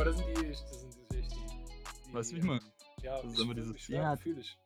aber das sind die, das sind die, die, die Weißt du, wie ich meine? Ja, Das ist immer dieses, ich, ja, ja, fühl ich.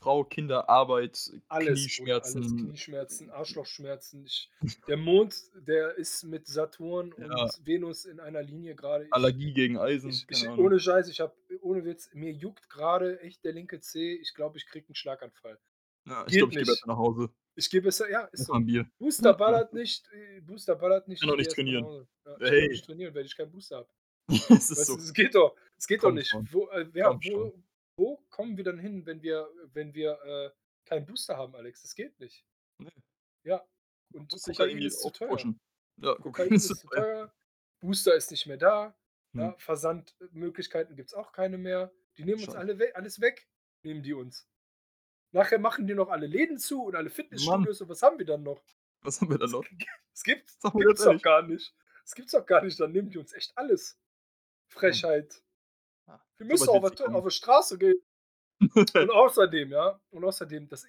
Frau, Kinder, Arbeit, Alles, Bruder, alles. Knieschmerzen. Knieschmerzen, Arschlochschmerzen. Ich, der Mond, der ist mit Saturn Ja. und Venus in einer Linie gerade. Allergie gegen Eisen. ich, ich, ohne Scheiß, ich habe, ohne Witz, mir juckt gerade echt der linke Zeh. Ich glaube, ich krieg einen Schlaganfall. ja, ich glaube, ich gehe nicht. besser nach Hause. Ich gebe es, ja, ist so. Bier. Booster ballert nicht, äh, Booster ballert nicht. Kann ich nicht geh erst mal trainieren. Ja, ich kann Hey. nicht trainieren, weil ich keinen Booster habe. Es Weißt so. es geht doch. Es geht doch Komm nicht. schon. Wo, äh, ja, Komm schon. wo, wo kommen wir dann hin, wenn wir, wenn wir äh, keinen Booster haben, Alex? Das geht nicht. Nee. Ja. Und Kokain ist zu teuer. aufpushen. Ja, Kokain ist zu teuer. Booster ist nicht mehr da. Ja, Hm. Versandmöglichkeiten gibt es auch keine mehr. Die nehmen uns Scheiße. alle we alles weg. Nehmen die uns. Nachher machen die noch alle Läden zu und alle Fitnessstudios. Und was haben wir dann noch? Was haben wir da noch? Es gibt gibt's ganz doch gar nicht. Das gibt's doch gar nicht. Dann nehmen die uns echt alles. Frechheit. Ah, Wir müssen auf, auf die Straße gehen. Und außerdem, ja, und außerdem, das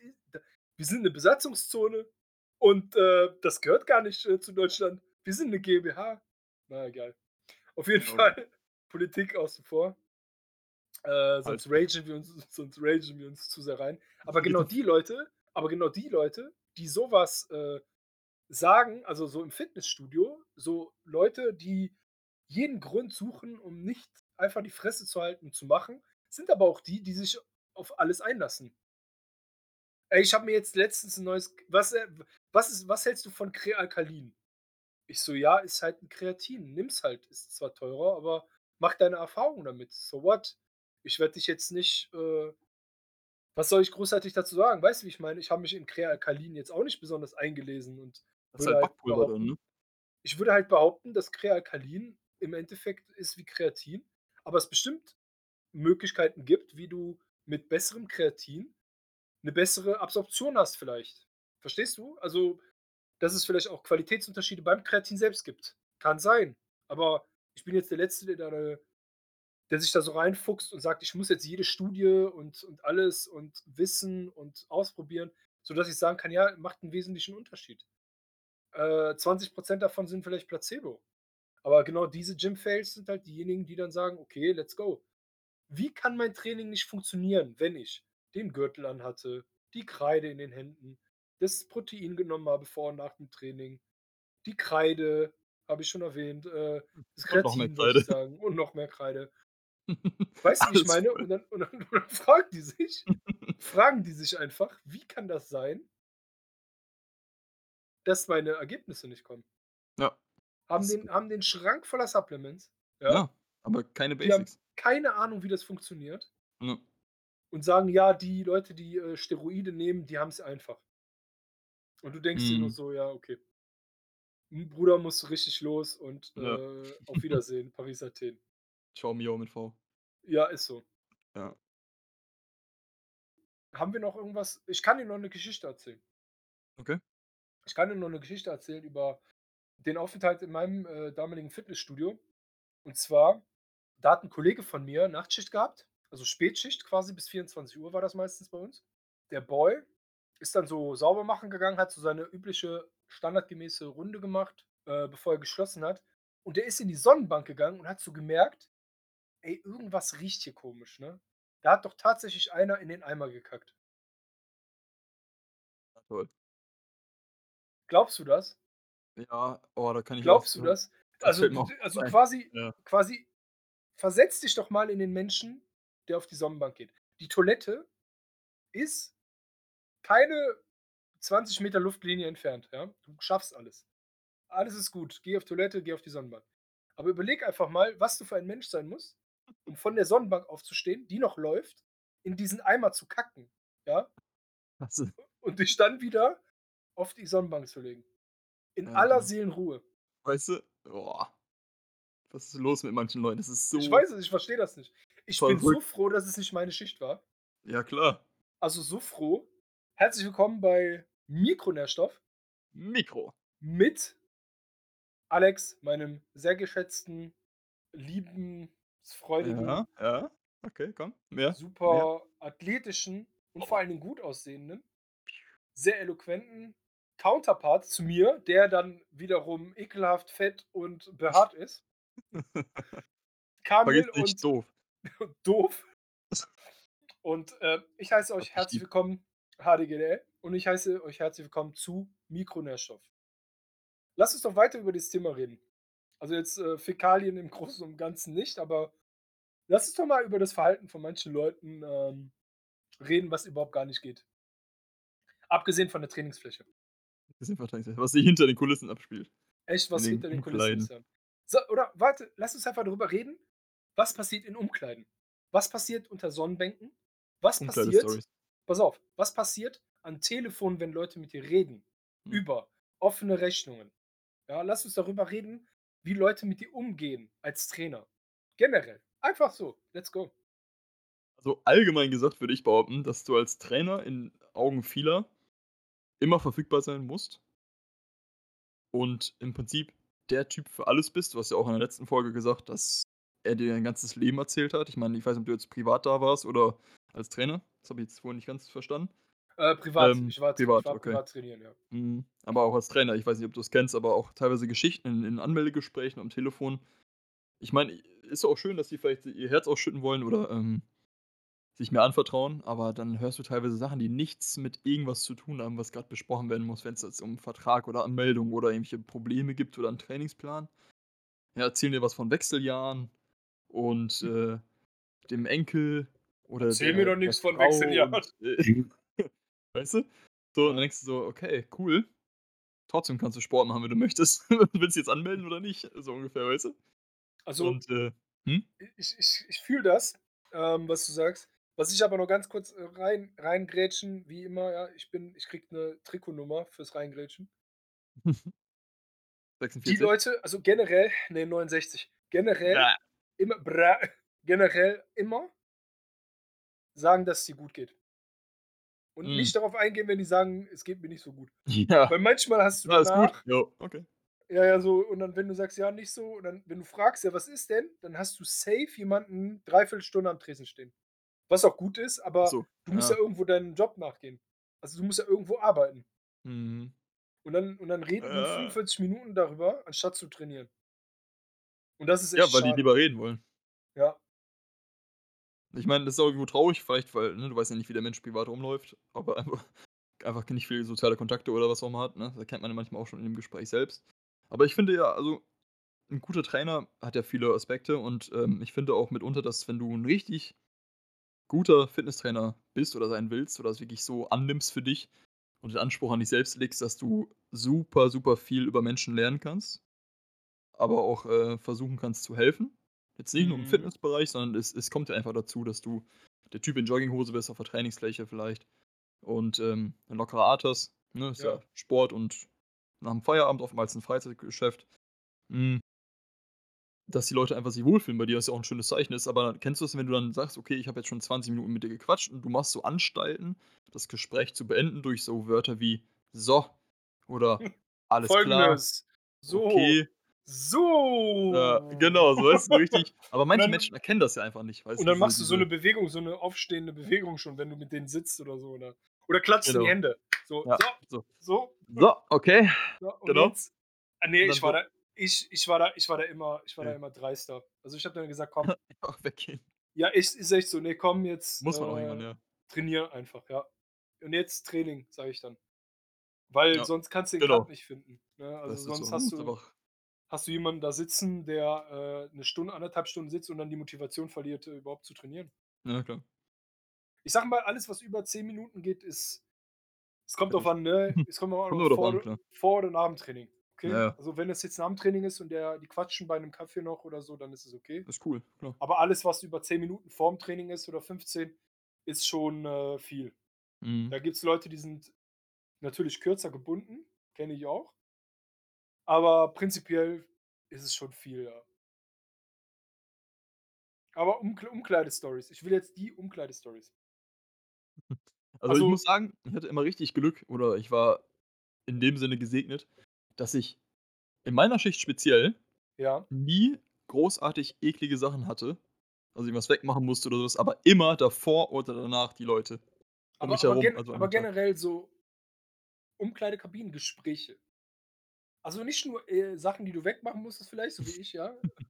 wir sind eine Besatzungszone und äh, das gehört gar nicht äh, zu Deutschland. Wir sind eine GmbH. Na egal. Auf jeden Okay. Fall Politik außen vor. Äh, sonst, ragen wir uns, sonst ragen wir uns zu sehr rein. Aber genau die Leute, aber genau die Leute, die sowas äh, sagen, also so im Fitnessstudio, so Leute, die jeden Grund suchen, um nicht einfach die Fresse zu halten und zu machen, sind aber auch die, die sich auf alles einlassen. Ey, ich habe mir jetzt letztens ein neues. Was, äh, was, ist, was hältst du von Krealkalin? Ich so, ja, ist halt ein Kreatin. Nimm's halt. Ist zwar teurer, aber mach deine Erfahrung damit. So what? Ich werde dich jetzt nicht. Äh, was soll ich großartig dazu sagen? Weißt du, wie ich meine? Ich habe mich in Krealkalin jetzt auch nicht besonders eingelesen und Das ist halt halt Backpulver behaupten, drin, ne? ich würde halt behaupten, dass Krealkalin im Endeffekt ist wie Kreatin, aber es bestimmt Möglichkeiten gibt, wie du mit besserem Kreatin eine bessere Absorption hast vielleicht. Verstehst du? Also, dass es vielleicht auch Qualitätsunterschiede beim Kreatin selbst gibt. Kann sein. Aber ich bin jetzt der Letzte, der, da, der sich da so reinfuchst und sagt, ich muss jetzt jede Studie und, und alles und wissen und ausprobieren, sodass ich sagen kann, ja, macht einen wesentlichen Unterschied. Äh, 20% davon sind vielleicht Placebo. Aber genau diese Gym-Fails sind halt diejenigen, die dann sagen, okay, let's go. Wie kann mein Training nicht funktionieren, wenn ich den Gürtel anhatte, die Kreide in den Händen, das Protein genommen habe vor und nach dem Training, die Kreide, habe ich schon erwähnt, äh, das noch mehr Kreatin, wollte ich Kreide. sagen, und noch mehr Kreide. Weißt du, wie ich meine? Und dann, und dann, und dann fragen die sich, fragen die sich einfach, wie kann das sein, dass meine Ergebnisse nicht kommen? Haben den, haben den Schrank voller Supplements, Ja. ja, aber keine die haben Basics. keine Ahnung, wie das funktioniert Ja. und sagen, ja, die Leute, die äh, Steroide nehmen, die haben es einfach. Und du denkst dir nur Mhm. so, ja, okay. Hm, Bruder muss richtig los und Ja. äh, auf Wiedersehen, Paris Athen. Ciao, Mio mit V. Ja, ist so. Ja. Haben wir noch irgendwas? Ich kann dir noch eine Geschichte erzählen. Okay. Ich kann dir noch eine Geschichte erzählen über den Aufenthalt in meinem äh, damaligen Fitnessstudio. Und zwar, da hat ein Kollege von mir Nachtschicht gehabt, also Spätschicht quasi, bis 24 Uhr war das meistens bei uns. Der Boy ist dann so sauber machen gegangen, hat so seine übliche standardgemäße Runde gemacht, äh, bevor er geschlossen hat. Und der ist in die Sonnenbank gegangen und hat so gemerkt, ey, irgendwas riecht hier komisch, ne? Da hat doch tatsächlich einer in den Eimer gekackt. Toll. Glaubst du das? Ja, oh, da kann ich Glaubst auch- du das? das Also, fällt mir auch d- also quasi, Ja. quasi, versetz dich doch mal in den Menschen, der auf die Sonnenbank geht. Die Toilette ist keine 20 Meter Luftlinie entfernt, ja? Du schaffst alles. Alles ist gut. Geh auf Toilette, geh auf die Sonnenbank. Aber überleg einfach mal, was du für ein Mensch sein musst, um von der Sonnenbank aufzustehen, die noch läuft, in diesen Eimer zu kacken, ja? Und dich dann wieder auf die Sonnenbank zu legen. In Ja, aller ja. Seelenruhe. weißt du, boah. Was ist los mit manchen Leuten? Das ist so. Ich weiß es, ich verstehe das nicht. Ich bin so froh, dass es nicht meine Schicht war. Ja, klar. Also so froh. Herzlich willkommen bei Mikronährstoff Mikro. mit Alex, meinem sehr geschätzten, liebensfreudigen, Ja, ja. Okay, komm. Mehr. super athletischen und vor allen Dingen gut aussehenden, sehr eloquenten Counterpart zu mir, der dann wiederum ekelhaft fett und behaart ist. Kamil und doof. doof. Und, äh, ich heiße euch herzlich willkommen, HDGDL, und ich heiße euch herzlich willkommen zu Mikronährstoff. Lasst uns doch weiter über dieses Thema reden. Also jetzt, äh, Fäkalien im Großen und Ganzen nicht, aber lass uns doch mal über das Verhalten von manchen Leuten, ähm, reden, was überhaupt gar nicht geht. Abgesehen von der Trainingsfläche. Bisschen verteidigt, was sich hinter den Kulissen abspielt. Echt, was den hinter den Kulissen Umkleiden. ist, ja. So, oder warte, lass uns einfach darüber reden, was passiert in Umkleiden? Was passiert unter Sonnenbänken? Was passiert pass auf, was passiert am Telefon, wenn Leute mit dir reden Hm. über offene Rechnungen? Ja, lass uns darüber reden, wie Leute mit dir umgehen als Trainer. Generell. Einfach so. Let's go. Also, allgemein gesagt würde ich behaupten, dass du als Trainer in Augen vieler immer verfügbar sein musst. Und im Prinzip der Typ für alles bist. Du hast ja auch in der letzten Folge gesagt, dass er dir dein ganzes Leben erzählt hat. Ich meine, ich weiß nicht, ob du jetzt privat da warst oder als Trainer. Das habe ich jetzt vorhin nicht ganz verstanden. Äh, privat. Ähm, Ich war, ich privat, war okay. privat trainieren, ja. Mhm. Aber auch als Trainer. Ich weiß nicht, ob du es kennst, aber auch teilweise Geschichten in, in Anmeldegesprächen am Telefon. Ich meine, ist auch schön, dass die vielleicht ihr Herz ausschütten wollen oder ähm, sich mir anvertrauen, aber dann hörst du teilweise Sachen, die nichts mit irgendwas zu tun haben, was gerade besprochen werden muss, wenn es jetzt um Vertrag oder Anmeldung oder irgendwelche Probleme gibt oder einen Trainingsplan. Ja, erzählen dir was von Wechseljahren und äh, dem Enkel oder Erzähl der, mir doch nix von Wechseljahren. Und, äh, weißt du? So, und dann denkst du so, okay, cool. Trotzdem kannst du Sport machen, wenn du möchtest. Willst du jetzt anmelden oder nicht? So ungefähr, weißt du? Also, Und, äh, hm? ich, ich, ich fühle das, ähm, was du sagst. Was ich aber noch ganz kurz äh, rein, reingrätschen, wie immer, ja, ich bin, ich krieg eine Trikotnummer fürs Reingrätschen. Die 46? Leute, also generell, ne, 69. Generell Ja. immer, bra, generell immer sagen, dass es dir gut geht. Und Mhm. nicht darauf eingehen, wenn die sagen, es geht mir nicht so gut. Ja. Weil manchmal hast du Ja, ist gut. danach, Jo, okay. ja, ja, so, und dann, wenn du sagst, ja, nicht so, und dann, wenn du fragst, ja, was ist denn, dann hast du safe jemanden dreiviertel Stunde am Tresen stehen. Was auch gut ist, aber so, du musst ja ja. irgendwo deinem Job nachgehen. Also du musst ja irgendwo arbeiten. Mhm. Und dann, und dann reden die Äh. 45 Minuten darüber, anstatt zu trainieren. Und das ist echt Ja, weil die schade. lieber reden wollen. Ja. Ich meine, das ist auch irgendwo traurig, vielleicht, weil, ne, du weißt ja nicht, wie der Mensch privat rumläuft, ob er einfach einfach nicht viele soziale Kontakte oder was auch immer hat, ne? Das erkennt man ja manchmal auch schon in dem Gespräch selbst. Aber ich finde ja, also 'n guter Trainer hat ja viele Aspekte und, ähm, ich finde auch mitunter, dass wenn du 'n richtig guter Fitnesstrainer bist oder sein willst oder es wirklich so annimmst für dich und den Anspruch an dich selbst legst, dass du super, super viel über Menschen lernen kannst, aber auch, äh, versuchen kannst zu helfen. Jetzt nicht nur im Mhm. Fitnessbereich, sondern es es kommt ja einfach dazu, dass du der Typ in Jogginghose bist auf der Trainingsfläche vielleicht und, ähm, 'n lockerer Art hast, ne? Ist ja Ja. Sport und nach'm Feierabend oftmals 'n Freizeitgeschäft. Hm. Dass die Leute einfach sich wohlfühlen bei dir, ist ja auch 'n schönes Zeichen ist, aber kennst du das, wenn du dann sagst: „Okay, ich habe jetzt schon 20 Minuten mit dir gequatscht“ und du machst so Anstalten, das Gespräch zu beenden durch so Wörter wie „so“ oder „alles klar“, Folgendes. So. „okay“. So. Ja, genau, so du, so richtig aber manche dann Menschen erkennen das ja einfach nicht, weißt und dann machst du so 'ne diese Bewegung, so 'ne aufstehende Bewegung schon, wenn du mit denen sitzt oder so, oder oder klatschst in die Genau. Hände. So, Ja, so, so. so, So, okay, so genau. jetzt ah, ne, dann ich war da ich ich war da ich war da immer ich war da Okay. immer dreister. Also, ich habe dann gesagt: „Komm“ Einfach weggehen. ja, ist ist echt so: „Ne, komm jetzt, Muss man auch irgendwann, äh, ja. trainier einfach, ja. Und jetzt Training“, sage ich dann. Weil Ja, sonst kannst du den genau. Cut nicht finden, ne? Also, Das so, sonst man hast du hast du jemanden da sitzen, der, äh, 'ne Stunde, 1,5 Stunden sitzt und dann die Motivation verliert, äh, überhaupt zu trainieren. Ja, klar. Ich sage mal, alles, was über 10 Minuten geht, ist es kommt drauf an, ne? Es kommt auch drauf vor an, vor oder nach dem Training, Ja, okay? ja. Also, wenn es jetzt nach dem Training ist und der die quatschen bei 'nem Kaffee noch oder so, dann ist es okay. Ist cool, klar. Aber alles, was über 10 Minuten vorm Training ist oder 15, ist schon, äh, viel. Mhm. Da gibt's Leute, die sind natürlich kürzer gebunden, kenne ich auch. Aber prinzipiell ist es schon viel, ja. Aber Umkl Umkleidestories. Ich will jetzt die Umkleidestories. Also, ich Also muss sagen, ich hatte immer richtig Glück oder ich war in dem Sinne gesegnet, dass ich in meiner Schicht speziell Ja. nie großartig eklige Sachen hatte, also irgendwas wegmachen musste oder so was, aber immer davor oder danach die Leute um Aber mich aber herum, gen also aber generell so Umkleidekabinengespräche. Also, nicht nur, äh, Sachen, die du wegmachen musstest vielleicht, so wie ich, ja.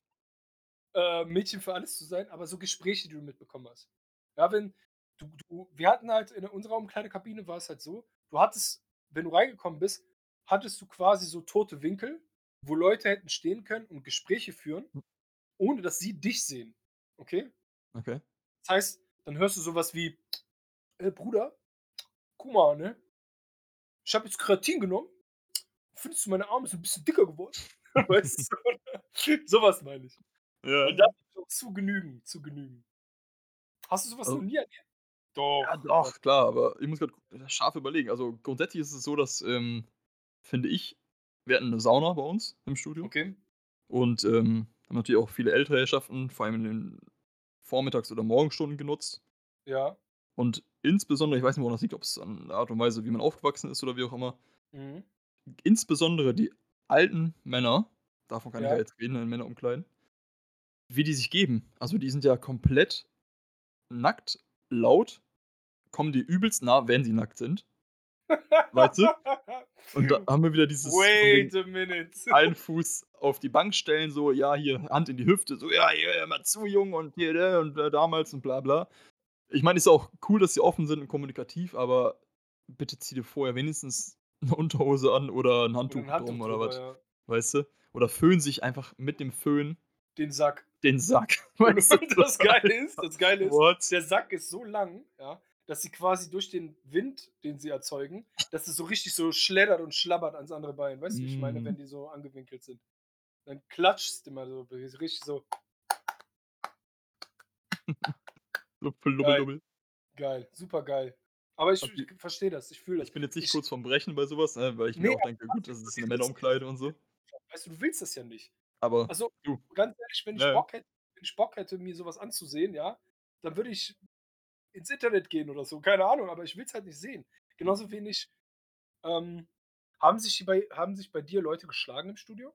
äh, Mädchen für alles zu sein, aber so Gespräche, die du mitbekommen hast. Ja, wenn du du wir hatten halt in unserer Umkleidekabine war es halt so, du hattest wenn du reingekommen bist, hattest du quasi so tote Winkel, wo Leute hätten stehen können und Gespräche führen, Hm. ohne dass sie dich sehen, okay? Okay. Das heißt, dann hörst du so was wie: „Ey Bruder, guck mal, ne? Ich habe jetzt Kreatin genommen. Findest du, meine Arme sind 'n bisschen dicker geworden?“ Weißt du, so so was meine ich. Ja, Und ja. schon zu genügen, zu genügen. Hast du so was noch Also nie erlebt? Ja, Doch, doch. doch, klar, aber ich muss grad scharf überlegen. Also, grundsätzlich ist es so, dass, ähm, finde ich wir hatten 'ne Sauna bei uns im Studio Okay. und, ähm, haben natürlich auch viele ältere Herrschaften, vor allem in den Vormittags oder Morgenstunden genutzt. Ja. Und insbesondere ich weiß nicht, woran das liegt, ob's an der Art und Weise, wie man aufgewachsen ist oder wie auch immer. Mhm. Insbesondere die alten Männer, davon kann ich ja Ja. jetzt reden in Männerumkleiden wie die sich geben. Also, die sind ja komplett nackt, laut, kommen dir übelst nah, wenn sie nackt sind. Weißt du? Und da haben wir wieder dieses Wait a minute. einen Fuß auf die Bank stellen, so, ja, hier Hand in die Hüfte, so: „Ja, hier, hör mal zu, Junge und hier, ne, und, äh, damals und bla bla.“ Ich meine, ist ja auch cool, dass sie offen sind und kommunikativ, aber bitte zieh dir vorher wenigstens 'ne Unterhose an oder 'n Oder 'n Handtuch Handtuch drum oder was, ja. weißt du? Oder föhn sich einfach mit dem Föhn Den Sack. den Sack, weißt du? das Geile ist das Geile ist, What? der Sack ist so lang, ja, dass sie quasi durch den Wind, den sie erzeugen dass es so richtig so schleddert und schlabbert ans andere Bein. Weißt du, wie ich meine, Mhm. wenn die so angewinkelt sind? Dann klatscht's immer so richtig so. Flubbel Geil. dubbel. Geil, supergeil. Aber ich ich verstehe das, ich fühle das. Ich bin jetzt nicht Ich kurz vorm Brechen bei so was, ne, weil ich mir Ne, auch denke: „Gut, das ist 'ne Männerumkleide und so.“ weißt du, du willst das ja nicht. Aber Also, du ganz ehrlich, wenn ich ja. Bock hätte wenn ich Bock hätte, mir so was anzusehen, ja, dann würde ich ins Internet gehen oder so, keine Ahnung, aber ich will's halt nicht sehen. Genauso wenig, ähm haben sich bei haben sich bei dir Leute geschlagen im Studio?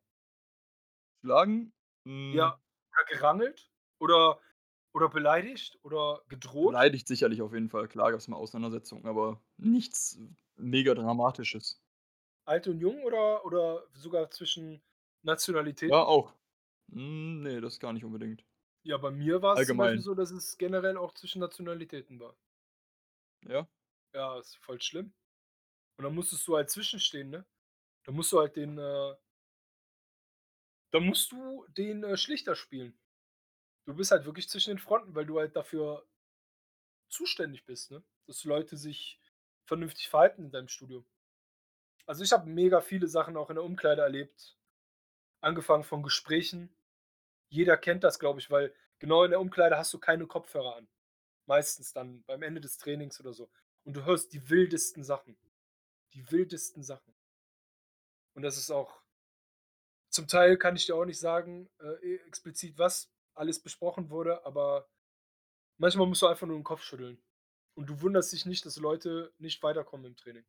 Schlagen? Hm. Ja, oder gerangelt oder oder beleidigt oder gedroht? Beleidigt sicherlich auf jeden Fall. Klar gab's mal Auseinandersetzungen, aber nichts mega Dramatisches. Alt und jung oder oder sogar zwischen Ja, Nationalitäten? auch. Hm, ne, das gar nicht unbedingt. Ja, bei mir war's zum Beispiel so, dass es generell auch zwischen Nationalitäten war. Ja. Ja, ist voll schlimm. Und dann musstest du halt zwischenstehen, ne? Da musst du halt den, äh da musst du den, äh, Schlichter spielen. Du bist halt wirklich zwischen den Fronten, weil du halt dafür zuständig bist, ne, dass Leute sich vernünftig verhalten in deinem Studio. Also, ich habe mega viele Sachen auch in der Umkleide erlebt, angefangen von Gesprächen. Jeder kennt das, glaube ich, weil genau in der Umkleide hast du keine Kopfhörer an. Meistens dann beim Ende des Trainings oder so. Und du hörst die wildesten Sachen. Die wildesten Sachen. Und das ist auch zum Teil kann ich dir auch nicht sagen, äh, e explizit, was alles besprochen wurde, aber manchmal musst du einfach nur 'n Kopf schütteln. Und du wunderst dich nicht, dass Leute nicht weiterkommen im Training.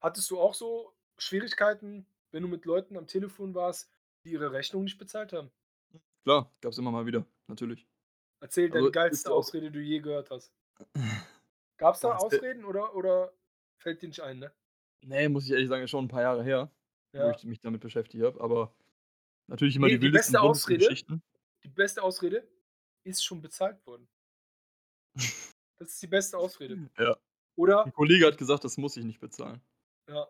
Hattest du auch so Schwierigkeiten, wenn du mit Leuten am Telefon warst, die ihre Rechnung nicht bezahlt haben? Klar, gab's immer mal wieder, natürlich. Erzähl deine geilste Ausrede, die du je gehört hast. Gab's da Boah, es fällt Ausreden oder oder fällt dir nicht ein, ne? Ne, muss ich ehrlich sagen, ist schon 'n paar Jahre her, wo Ja. ich mich damit beschäftigt habe, aber natürlich immer Ne, die die wildesten, beste Ausrede Geschichten. die beste Ausrede: „Ist schon bezahlt worden.“ Das ist die beste Ausrede. Ja. Oder 'N Kollege hat gesagt, das muss ich nicht bezahlen. Ja.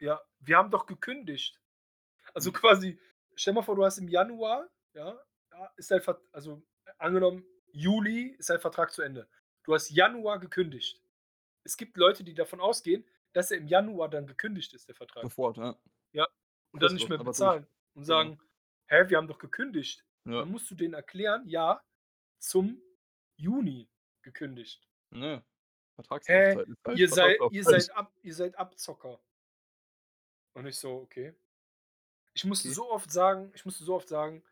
Ja, wir haben doch gekündigt. Also, Hm. quasi, stell mal vor, du hast im Januar, ja, ja, ist dein Vert also, angenommen, Juli ist dein Vertrag zu Ende. Du hast Januar gekündigt. Es gibt Leute, die davon ausgehen, dass er im Januar dann gekündigt ist, der Vertrag. Sofort, ja. Ja, und dann nicht mehr bezahlen und sagen: „Hä, wir haben doch gekündigt.“ Und Ja. dann musst du denen erklären: „Ja, zum Juni gekündigt.“ Ne, „Hä, Vertragslaufzeit ist halt ihr sei ihr seid Ab ihr seid Abzocker.“ Und ich so: „Okay.“ Ich musste Okay. so oft sagen ich musste so oft sagen: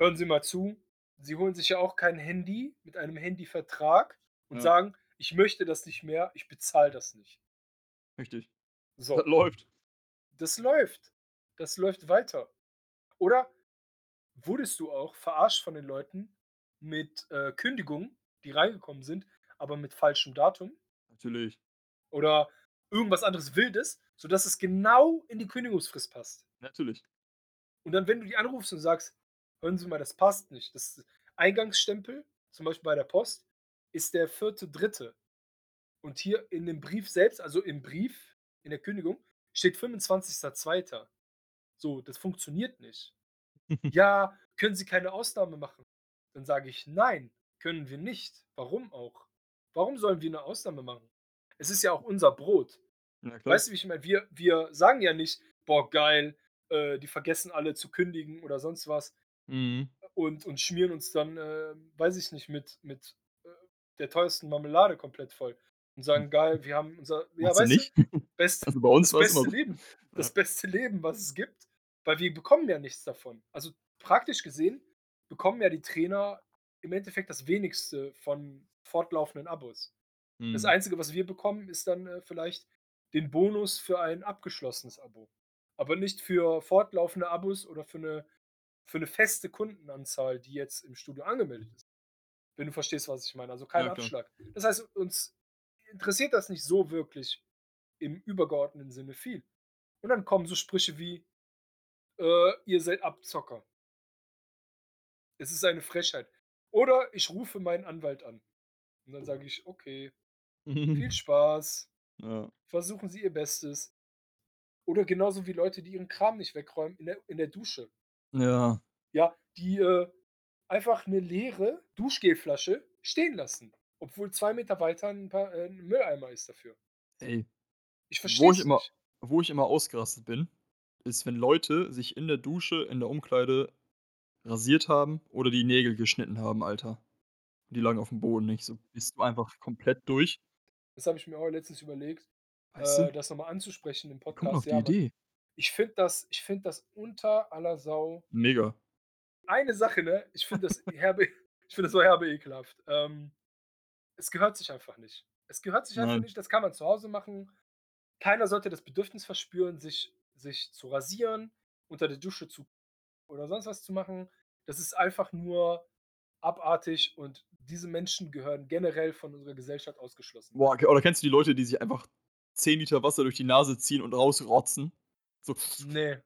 „Hören Sie mal zu, Sie holen sich ja auch kein Handy mit einem Handyvertrag und Ja. sagen: ‚Ich möchte das nicht mehr, ich bezahle das nicht.'“ Richtig. Das So. läuft. Das läuft. Das läuft weiter. Oder wurdest du auch verarscht von den Leuten mit, äh, Kündigungen, die reingekommen sind, aber mit falschem Datum? Natürlich. Oder irgendwas anderes Wildes, sodass es genau in die Kündigungsfrist passt. Natürlich. Und dann, wenn du die anrufst und sagst: hören Sie mal, das passt nicht. Das Eingangsstempel, zum Beispiel bei der Post, ist der 4.3. Und hier in dem Brief selbst, also im Brief, in der Kündigung, steht 25.2. So, das funktioniert nicht. „Ja, können Sie keine Ausnahme machen?“ Dann sage ich: „Nein, können wir nicht.“ Warum auch? Warum sollen wir 'ne Ausnahme machen? Es ist ja auch unser Brot. Weißt du, wie ich meine? Wir wir sagen ja nicht: „Boah, geil, äh, die vergessen alle zu kündigen“ oder sonst was Mhm. und und schmieren uns dann, äh, weiß ich nicht, mit mit, äh, der teuersten Marmelade komplett voll und Hm. sagen: „Geil, wir haben unser“ ja, du weißt du, nicht? best Also, bei uns das immer beste so. Leben Ja. das beste Leben, was es gibt, weil wir bekommen ja nichts davon. Also, praktisch gesehen bekommen ja die Trainer im Endeffekt das Wenigste von fortlaufenden Abos. Das Mhm. Einzige, was wir bekommen, ist dann, äh, vielleicht den Bonus für ein abgeschlossenes Abo, aber nicht für fortlaufende Abos oder für 'ne für 'ne feste Kundenanzahl, die jetzt im Studio angemeldet ist. Wenn du verstehst, was ich meine, also kein Ja. Abschlag. Das heißt, uns interessiert das nicht so wirklich im übergeordneten Sinne viel. Und dann kommen so Sprüche wie, äh: „Ihr seid Abzocker.“ Es ist eine Frechheit. Oder ich rufe meinen Anwalt an. Und dann sage ich: „Okay, viel Spaß. Ja. Versuchen Sie Ihr Bestes.“ Oder genauso wie Leute, die ihren Kram nicht wegräumen in der in der Dusche. Ja. Ja, die, äh, einfach 'ne leere Duschgelflasche stehen lassen, obwohl 2 Meter weiter 'n paar äh, 'n Mülleimer ist dafür. Ey, Ich verstehe wo ich immer nicht. wo ich immer ausgerastet bin, ist, wenn Leute sich in der Dusche, in der Umkleide rasiert haben oder die Nägel geschnitten haben, Alter. Die lagen aufm Boden. Ich so: „Bist du einfach komplett durch?“ Das habe ich mir auch letztens überlegt, Weißt du? äh, das noch mal anzusprechen im Wie kommt Podcast. auf die Ja. Idee? Ich finde das ich finde das unter aller Sau. Mega. Eine Sache, ne? Ich finde das herbe ich finde das so herbe ekelhaft. Ähm, es gehört sich einfach nicht. Es gehört sich einfach Nein. nicht. Das kann man zu Hause machen. Keiner sollte das Bedürfnis verspüren, sich sich zu rasieren, unter der Dusche zu oder sonst was zu machen. Das ist einfach nur abartig und diese Menschen gehören generell von unserer Gesellschaft ausgeschlossen. Boah, oder kennst du die Leute, die sich einfach 10 Liter Wasser durch die Nase ziehen und rausrotzen? So Ne.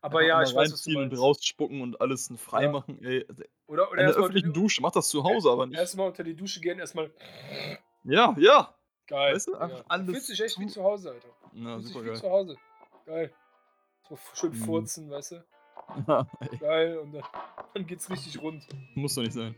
Aber ja, ich weiß, was du meinst. rausspucken und alles n Ja. freimachen, ey. Also, Oder oder in der unter die öffentlichen Dusche, mach das zu Hause, aber nicht erst mal unter die Dusche gehen, erst mal Ja, ja. Geil, Weißt du, einfach Digga. Man fühlt alles sich echt wie zu zu Hause, Alter. Ja, Fühlt sich wie supergeil. zu Hause. Geil. So schön Mhm. furzen, weißt du? Ja. Geil und dann dann geht's richtig rund. Muss doch nicht sein.